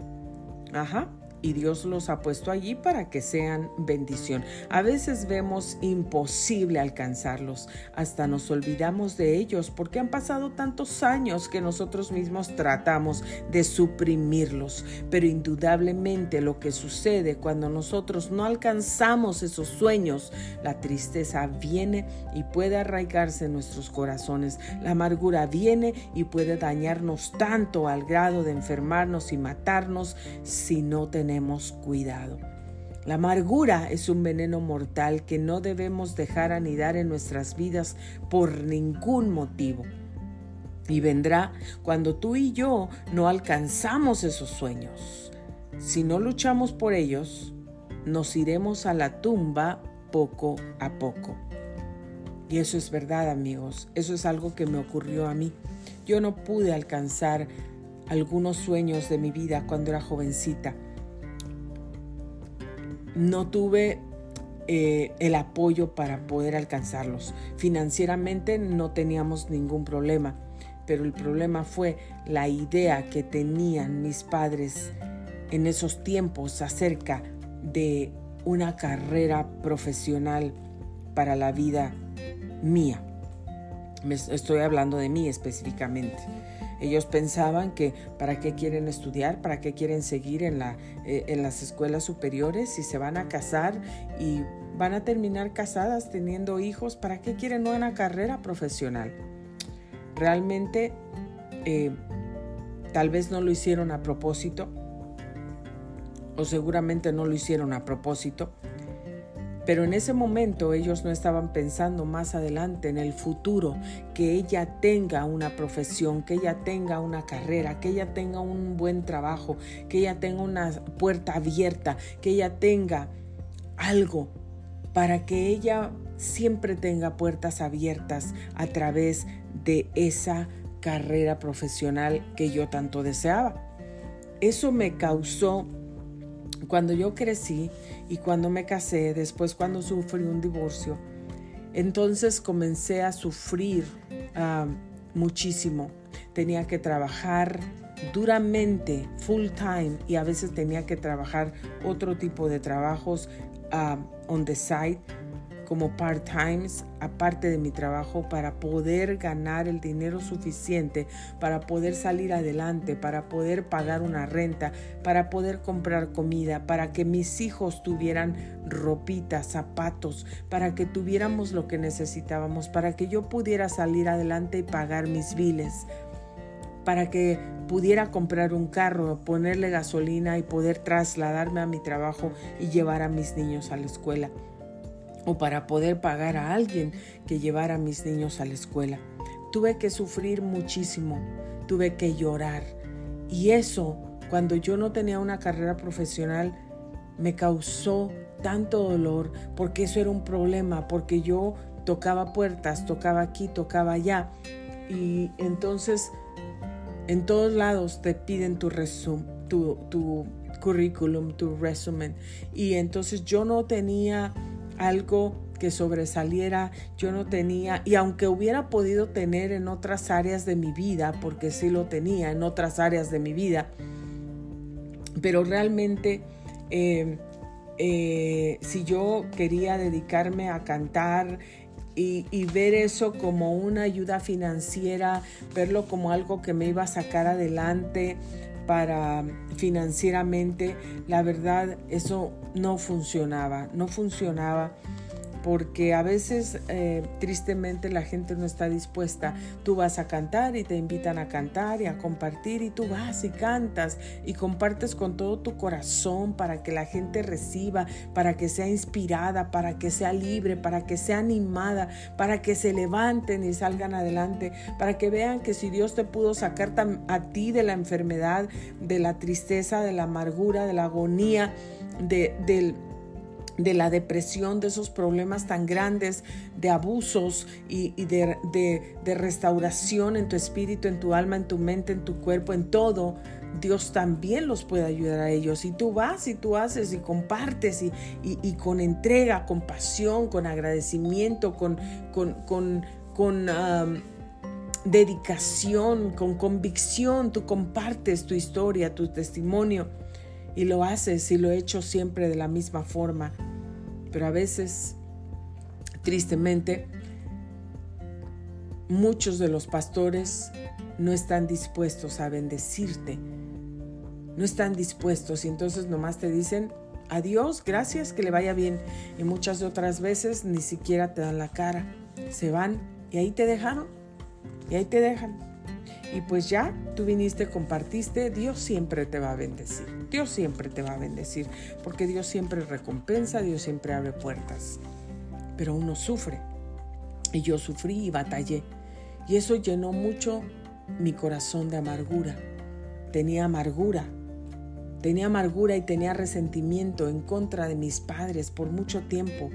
Ajá y Dios los ha puesto allí para que sean bendición. A veces vemos imposible alcanzarlos, hasta nos olvidamos de ellos porque han pasado tantos años que nosotros mismos tratamos de suprimirlos. Pero indudablemente lo que sucede cuando nosotros no alcanzamos esos sueños, la tristeza viene y puede arraigarse en nuestros corazones. La amargura viene y puede dañarnos tanto al grado de enfermarnos y matarnos si no tenemos tenemos cuidado. La amargura es un veneno mortal que no debemos dejar anidar en nuestras vidas por ningún motivo. Y vendrá cuando tú y yo no alcanzamos esos sueños. Si no luchamos por ellos, nos iremos a la tumba poco a poco. Y eso es verdad, amigos. Eso es algo que me ocurrió a mí. Yo no pude alcanzar algunos sueños de mi vida cuando era jovencita no tuve eh, el apoyo para poder alcanzarlos. Financieramente no teníamos ningún problema, pero el problema fue la idea que tenían mis padres en esos tiempos acerca de una carrera profesional para la vida mía. Estoy hablando de mí específicamente. Ellos pensaban que para qué quieren estudiar, para qué quieren seguir eh, en las escuelas superiores, si se van a casar y van a terminar casadas teniendo hijos, ¿para qué quieren una carrera profesional? Realmente eh, tal vez no lo hicieron a propósito o seguramente no lo hicieron a propósito pero en ese momento ellos no estaban pensando más adelante en el futuro, que ella tenga una profesión, que ella tenga una carrera, que ella tenga un buen trabajo, que ella tenga una puerta abierta, que ella tenga algo para que ella siempre tenga puertas abiertas a través de esa carrera profesional que yo tanto deseaba. Eso me causó cuando yo crecí y cuando me casé, después cuando sufrí un divorcio, entonces comencé a sufrir ah, muchísimo. Tenía que trabajar duramente, full time, y a veces tenía que trabajar otro tipo de trabajos ah, on the side como part-times, aparte de mi trabajo, para poder ganar el dinero suficiente, para poder salir adelante, para poder pagar una renta, para poder comprar comida, para que mis hijos tuvieran ropita, zapatos, para que tuviéramos lo que necesitábamos, para que yo pudiera salir adelante y pagar mis biles para que pudiera comprar un carro, ponerle gasolina y poder trasladarme a mi trabajo y llevar a mis niños a la escuela o para poder pagar a alguien que llevara a mis niños a la escuela. Tuve que sufrir muchísimo, tuve que llorar. Y eso, cuando yo no tenía una carrera profesional, me causó tanto dolor porque eso era un problema, porque yo tocaba puertas, tocaba aquí, tocaba allá. Y entonces en todos lados te piden tu, tu, tu currículum, tu resumen. Y entonces yo no tenía algo que sobresaliera, yo no tenía, y aunque hubiera podido tener en otras áreas de mi vida, porque sí lo tenía en otras áreas de mi vida, pero realmente eh, eh, si yo quería dedicarme a cantar y, y, ver eso como una ayuda financiera, verlo como algo que me iba a sacar adelante para financieramente, la verdad eso no funcionaba, no funcionaba porque a veces eh, tristemente la gente no está dispuesta. Tú vas a cantar y te invitan a cantar y a compartir y tú vas y cantas y compartes con todo tu corazón para que la gente reciba, para que sea inspirada, para que sea libre, para que sea animada, para que se levanten y salgan adelante, para que vean que si Dios te pudo sacar a ti de la enfermedad, de la tristeza, de la amargura, de la agonía, de, del de la depresión, de esos problemas tan grandes, de abusos y, de, de, restauración en tu espíritu, en tu alma, en tu mente, en tu cuerpo, en todo, Dios también los puede ayudar a ellos. Y tú vas y tú haces y compartes y, y, con entrega, con pasión, con agradecimiento, con, con, con, con dedicación, con convicción, tú compartes tu historia, tu testimonio. Y lo haces y lo he hecho siempre de la misma forma. Pero a veces, tristemente, muchos de los pastores no están dispuestos a bendecirte. No están dispuestos y entonces nomás te dicen, adiós, gracias, que le vaya bien. Y muchas otras veces ni siquiera te dan la cara. Se van y ahí te dejaron. Y ahí te dejan. Y pues ya, tú viniste, compartiste, Dios siempre te va a bendecir. Dios siempre te va a bendecir, porque Dios siempre recompensa, Dios siempre abre puertas. Pero uno sufre. Y yo sufrí y batallé. Y eso llenó mucho mi corazón de amargura. Tenía amargura. Tenía amargura y tenía resentimiento en contra de mis padres por mucho tiempo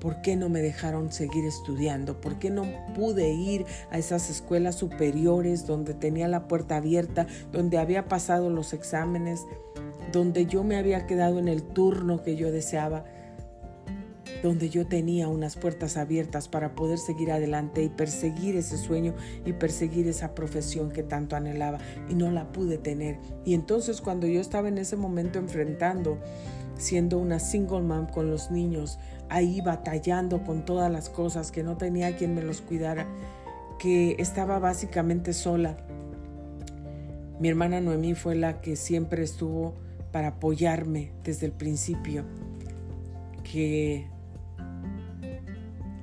¿Por qué no me dejaron seguir estudiando? ¿Por qué no pude ir a esas escuelas superiores donde tenía la puerta abierta, donde había pasado los exámenes, donde yo me había quedado en el turno que yo deseaba, donde yo tenía unas puertas abiertas para poder seguir adelante y perseguir ese sueño y perseguir esa profesión que tanto anhelaba y no la pude tener. Y entonces cuando yo estaba en ese momento enfrentando, siendo una single mom con los niños, ahí batallando con todas las cosas, que no tenía quien me los cuidara, que estaba básicamente sola. Mi hermana Noemí fue la que siempre estuvo para apoyarme desde el principio, que,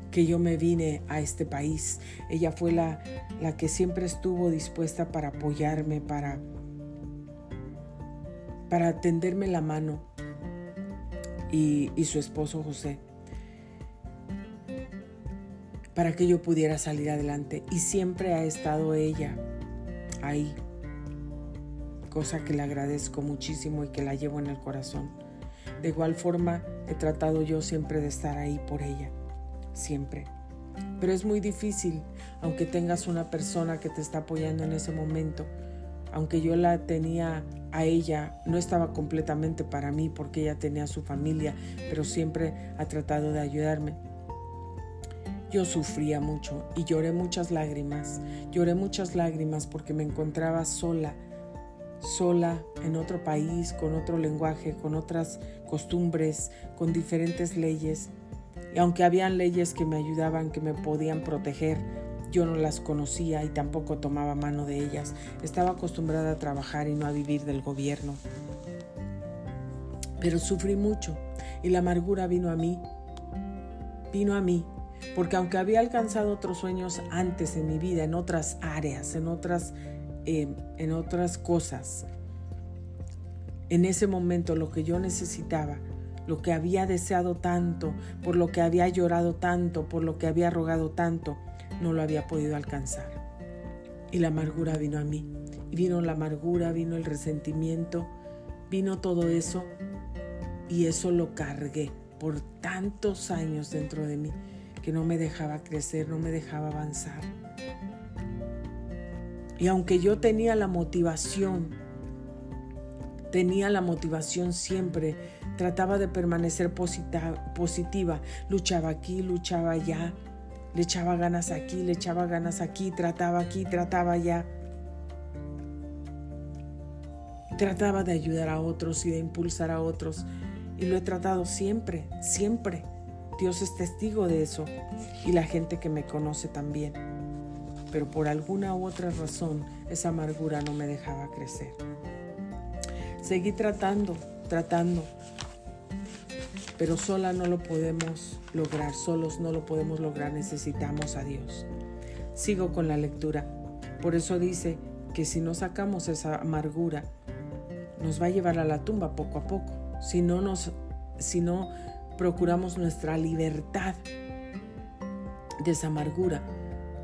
que yo me vine a este país. Ella fue la, la que siempre estuvo dispuesta para apoyarme, para, para tenderme la mano. Y, y su esposo José para que yo pudiera salir adelante. Y siempre ha estado ella ahí, cosa que le agradezco muchísimo y que la llevo en el corazón. De igual forma, he tratado yo siempre de estar ahí por ella, siempre. Pero es muy difícil, aunque tengas una persona que te está apoyando en ese momento, aunque yo la tenía a ella, no estaba completamente para mí porque ella tenía su familia, pero siempre ha tratado de ayudarme. Yo sufría mucho y lloré muchas lágrimas. Lloré muchas lágrimas porque me encontraba sola, sola en otro país, con otro lenguaje, con otras costumbres, con diferentes leyes. Y aunque habían leyes que me ayudaban, que me podían proteger, yo no las conocía y tampoco tomaba mano de ellas. Estaba acostumbrada a trabajar y no a vivir del gobierno. Pero sufrí mucho y la amargura vino a mí. Vino a mí porque aunque había alcanzado otros sueños antes en mi vida, en otras áreas, en otras, eh, en otras cosas, en ese momento lo que yo necesitaba, lo que había deseado tanto, por lo que había llorado tanto, por lo que había rogado tanto, no lo había podido alcanzar. Y la amargura vino a mí. Vino la amargura, vino el resentimiento, vino todo eso. Y eso lo cargué por tantos años dentro de mí que no me dejaba crecer, no me dejaba avanzar. Y aunque yo tenía la motivación tenía la motivación siempre, trataba de permanecer positiva, luchaba aquí, luchaba allá, le echaba ganas aquí, le echaba ganas aquí, trataba aquí, trataba allá. Trataba de ayudar a otros y de impulsar a otros. Y lo he tratado siempre, siempre. Dios es testigo de eso. Y la gente que me conoce también. Pero por alguna u otra razón, esa amargura no me dejaba crecer. Seguí tratando, tratando. Pero sola no lo podemos lograr, solos no lo podemos lograr, necesitamos a Dios. Sigo con la lectura. Por eso dice que si no sacamos esa amargura, nos va a llevar a la tumba poco a poco. Si no nos si no procuramos nuestra libertad de esa amargura,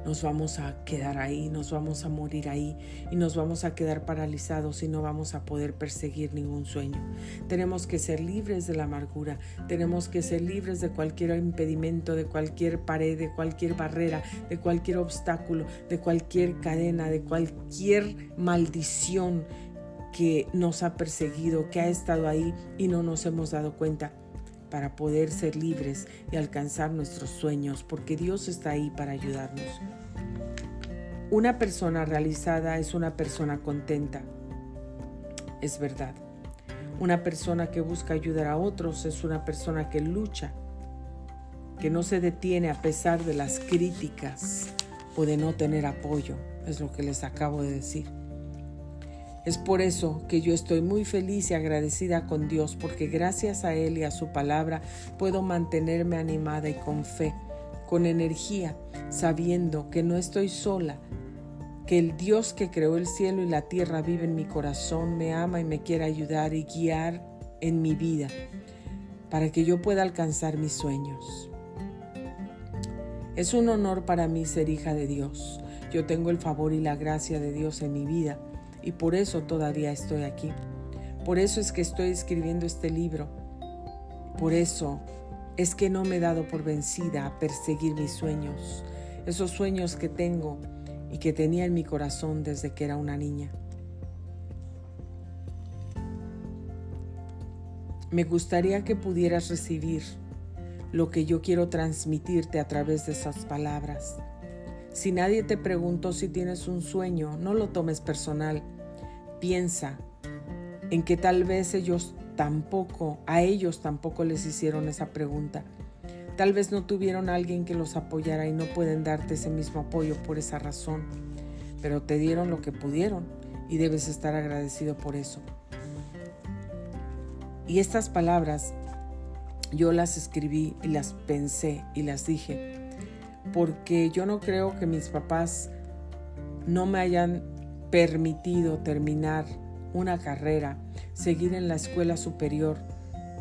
nos vamos a quedar ahí, nos vamos a morir ahí y nos vamos a quedar paralizados y no vamos a poder perseguir ningún sueño. Tenemos que ser libres de la amargura, tenemos que ser libres de cualquier impedimento, de cualquier pared, de cualquier barrera, de cualquier obstáculo, de cualquier cadena, de cualquier maldición que nos ha perseguido, que ha estado ahí y no nos hemos dado cuenta para poder ser libres y alcanzar nuestros sueños, porque Dios está ahí para ayudarnos. Una persona realizada es una persona contenta, es verdad. Una persona que busca ayudar a otros es una persona que lucha, que no se detiene a pesar de las críticas o de no tener apoyo, es lo que les acabo de decir. Es por eso que yo estoy muy feliz y agradecida con Dios, porque gracias a Él y a su palabra puedo mantenerme animada y con fe, con energía, sabiendo que no estoy sola, que el Dios que creó el cielo y la tierra vive en mi corazón, me ama y me quiere ayudar y guiar en mi vida, para que yo pueda alcanzar mis sueños. Es un honor para mí ser hija de Dios. Yo tengo el favor y la gracia de Dios en mi vida y por eso todavía estoy aquí. Por eso es que estoy escribiendo este libro. Por eso es que no me he dado por vencida a perseguir mis sueños, esos sueños que tengo y que tenía en mi corazón desde que era una niña. Me gustaría que pudieras recibir lo que yo quiero transmitirte a través de esas palabras. Si nadie te preguntó si tienes un sueño, no lo tomes personal. Piensa en que tal vez ellos tampoco, a ellos tampoco les hicieron esa pregunta. Tal vez no tuvieron a alguien que los apoyara y no pueden darte ese mismo apoyo por esa razón, pero te dieron lo que pudieron y debes estar agradecido por eso. Y estas palabras yo las escribí y las pensé y las dije porque yo no creo que mis papás no me hayan permitido terminar una carrera, seguir en la escuela superior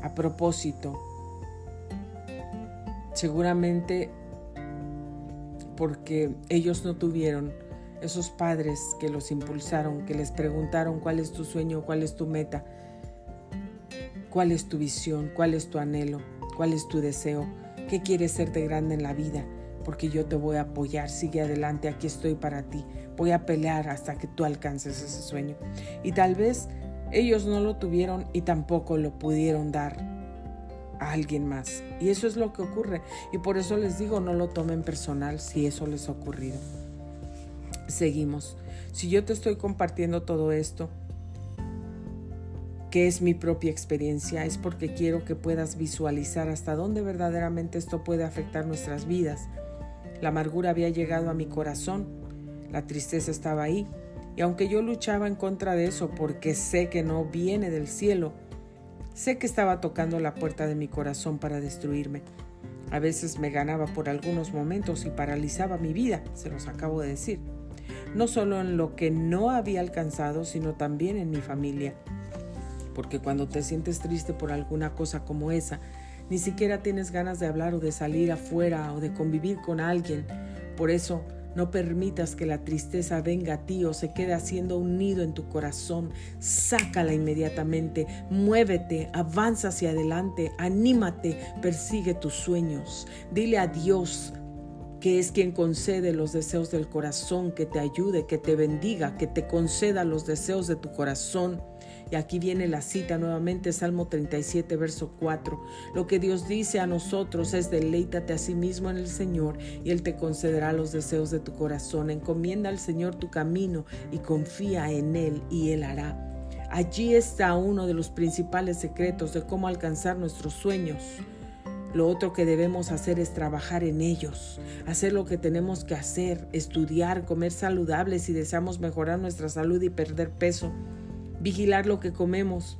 a propósito. Seguramente porque ellos no tuvieron esos padres que los impulsaron, que les preguntaron cuál es tu sueño, cuál es tu meta, cuál es tu visión, cuál es tu anhelo, cuál es tu deseo, qué quieres ser de grande en la vida porque yo te voy a apoyar, sigue adelante, aquí estoy para ti, voy a pelear hasta que tú alcances ese sueño. Y tal vez ellos no lo tuvieron y tampoco lo pudieron dar a alguien más. Y eso es lo que ocurre. Y por eso les digo, no lo tomen personal si eso les ha ocurrido. Seguimos. Si yo te estoy compartiendo todo esto, que es mi propia experiencia, es porque quiero que puedas visualizar hasta dónde verdaderamente esto puede afectar nuestras vidas la amargura había llegado a mi corazón, la tristeza estaba ahí, y aunque yo luchaba en contra de eso porque sé que no viene del cielo, sé que estaba tocando la puerta de mi corazón para destruirme. A veces me ganaba por algunos momentos y paralizaba mi vida, se los acabo de decir. No solo en lo que no había alcanzado, sino también en mi familia. Porque cuando te sientes triste por alguna cosa como esa, ni siquiera tienes ganas de hablar o de salir afuera o de convivir con alguien. Por eso, no permitas que la tristeza venga a ti o se quede haciendo un nido en tu corazón. Sácala inmediatamente. Muévete, avanza hacia adelante, anímate, persigue tus sueños. Dile a Dios que es quien concede los deseos del corazón, que te ayude, que te bendiga, que te conceda los deseos de tu corazón Y aquí viene la cita nuevamente, Salmo 37, verso 4. Lo que Dios dice a nosotros es deleítate a sí mismo en el Señor y Él te concederá los deseos de tu corazón. Encomienda al Señor tu camino y confía en Él y Él hará. Allí está uno de los principales secretos de cómo alcanzar nuestros sueños. Lo otro que debemos hacer es trabajar en ellos, hacer lo que tenemos que hacer, estudiar, comer saludable si deseamos mejorar nuestra salud y perder peso, vigilar lo que comemos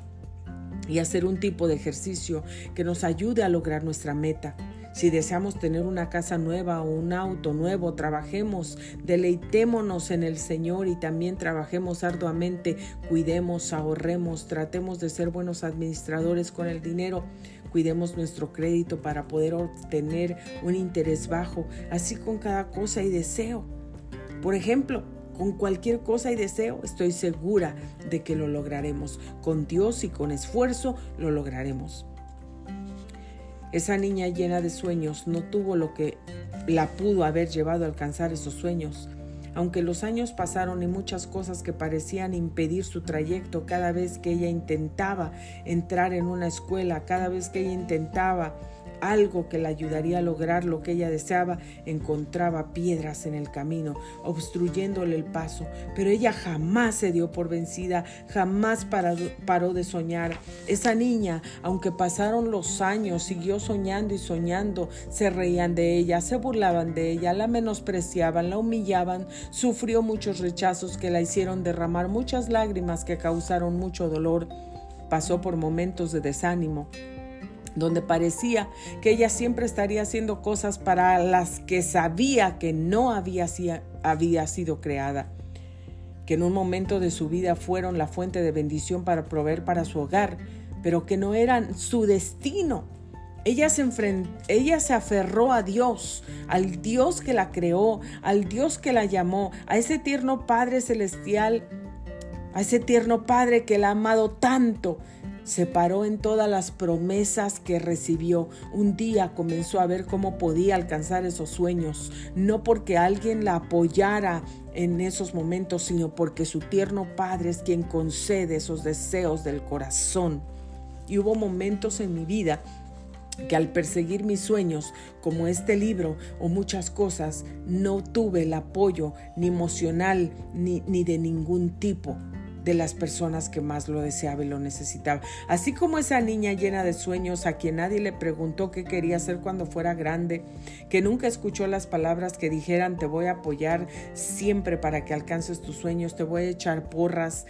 y hacer un tipo de ejercicio que nos ayude a lograr nuestra meta. Si deseamos tener una casa nueva o un auto nuevo, trabajemos, deleitémonos en el Señor y también trabajemos arduamente, cuidemos, ahorremos, tratemos de ser buenos administradores con el dinero, cuidemos nuestro crédito para poder obtener un interés bajo, así con cada cosa y deseo. Por ejemplo, con cualquier cosa y deseo, estoy segura de que lo lograremos. Con Dios y con esfuerzo lo lograremos. Esa niña llena de sueños no tuvo lo que la pudo haber llevado a alcanzar esos sueños. Aunque los años pasaron y muchas cosas que parecían impedir su trayecto cada vez que ella intentaba entrar en una escuela, cada vez que ella intentaba algo que le ayudaría a lograr lo que ella deseaba, encontraba piedras en el camino, obstruyéndole el paso. Pero ella jamás se dio por vencida, jamás paró, de soñar. Esa niña, aunque pasaron los años, siguió soñando y soñando. Se reían de ella, se burlaban de ella, la menospreciaban, la humillaban, sufrió muchos rechazos que la hicieron derramar muchas lágrimas que causaron mucho dolor. Pasó por momentos de desánimo, donde parecía que ella siempre estaría haciendo cosas para las que sabía que no había, sido creada, que en un momento de su vida fueron la fuente de bendición para proveer para su hogar, pero que no eran su destino. Ella se, ella se aferró a Dios, al Dios que la creó, al Dios que la llamó, a ese tierno Padre celestial, a ese tierno Padre que la ha amado tanto se paró en todas las promesas que recibió. Un día comenzó a ver cómo podía alcanzar esos sueños, no porque alguien la apoyara en esos momentos, sino porque su tierno Padre es quien concede esos deseos del corazón. Y hubo momentos en mi vida que al perseguir mis sueños, como este libro o muchas cosas, no tuve el apoyo ni emocional ni, ni de ningún tipo de las personas que más lo deseaba y lo necesitaba. Así como esa niña llena de sueños a quien nadie le preguntó qué quería hacer cuando fuera grande, que nunca escuchó las palabras que dijeran te voy a apoyar siempre para que alcances tus sueños, te voy a echar porras.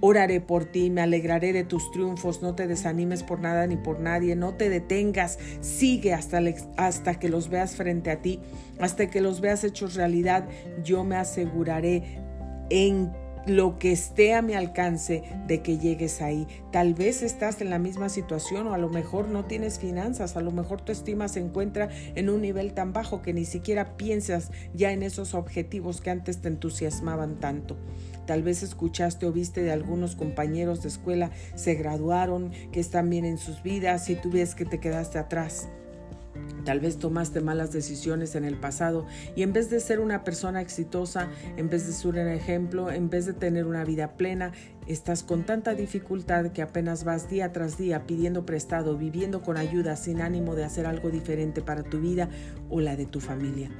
Oraré por ti, me alegraré de tus triunfos, no te desanimes por nada ni por nadie, no te detengas, sigue hasta, hasta que los veas frente a ti, hasta que los veas hechos realidad, yo me aseguraré en lo que esté a mi alcance de que llegues ahí. Tal vez estás en la misma situación o a lo mejor no tienes finanzas, a lo mejor tu estima se encuentra en un nivel tan bajo que ni siquiera piensas ya en esos objetivos que antes te entusiasmaban tanto. Tal vez escuchaste o viste de algunos compañeros de escuela se graduaron, que están bien en sus vidas y tú ves que te quedaste atrás. Tal vez tomaste malas decisiones en el pasado y en vez de ser una persona exitosa, en vez de ser un ejemplo, en vez de tener una vida plena, estás con tanta dificultad que apenas vas día tras día pidiendo prestado, viviendo con ayuda sin ánimo de hacer algo diferente para tu vida o la de tu familia.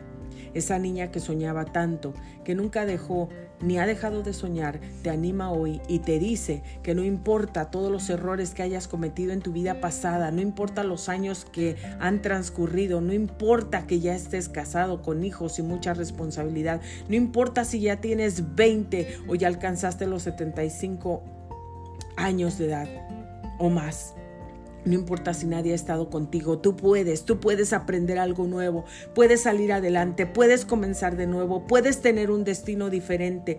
Esa niña que soñaba tanto, que nunca dejó ni ha dejado de soñar, te anima hoy y te dice que no importa todos los errores que hayas cometido en tu vida pasada, no importa los años que han transcurrido, no importa que ya estés casado con hijos y mucha responsabilidad, no importa si ya tienes 20 o ya alcanzaste los 75 años de edad o más. No importa si nadie ha estado contigo, tú puedes, tú puedes aprender algo nuevo, puedes salir adelante, puedes comenzar de nuevo, puedes tener un destino diferente.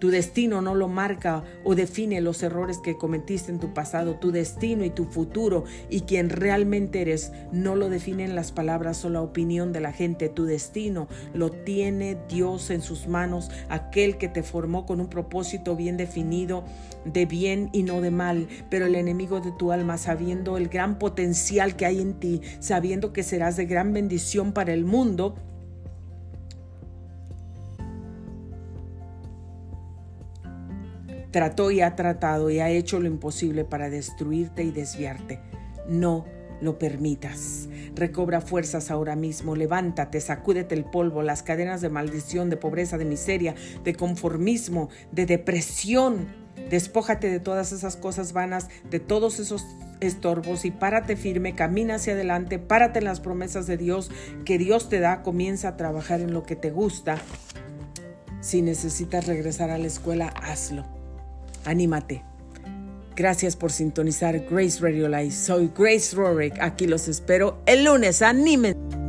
Tu destino no lo marca o define los errores que cometiste en tu pasado. Tu destino y tu futuro y quien realmente eres no lo definen las palabras o la opinión de la gente. Tu destino lo tiene Dios en sus manos, aquel que te formó con un propósito bien definido de bien y no de mal. Pero el enemigo de tu alma, sabiendo el gran potencial que hay en ti, sabiendo que serás de gran bendición para el mundo, trató y ha tratado y ha hecho lo imposible para destruirte y desviarte. No lo permitas. Recobra fuerzas ahora mismo, levántate, sacúdete el polvo, las cadenas de maldición, de pobreza, de miseria, de conformismo, de depresión. Despójate de todas esas cosas vanas, de todos esos estorbos y párate firme, camina hacia adelante, párate en las promesas de Dios que Dios te da, comienza a trabajar en lo que te gusta. Si necesitas regresar a la escuela, hazlo. Anímate. Gracias por sintonizar Grace Radio Live. Soy Grace Rorick. Aquí los espero el lunes. Anímense.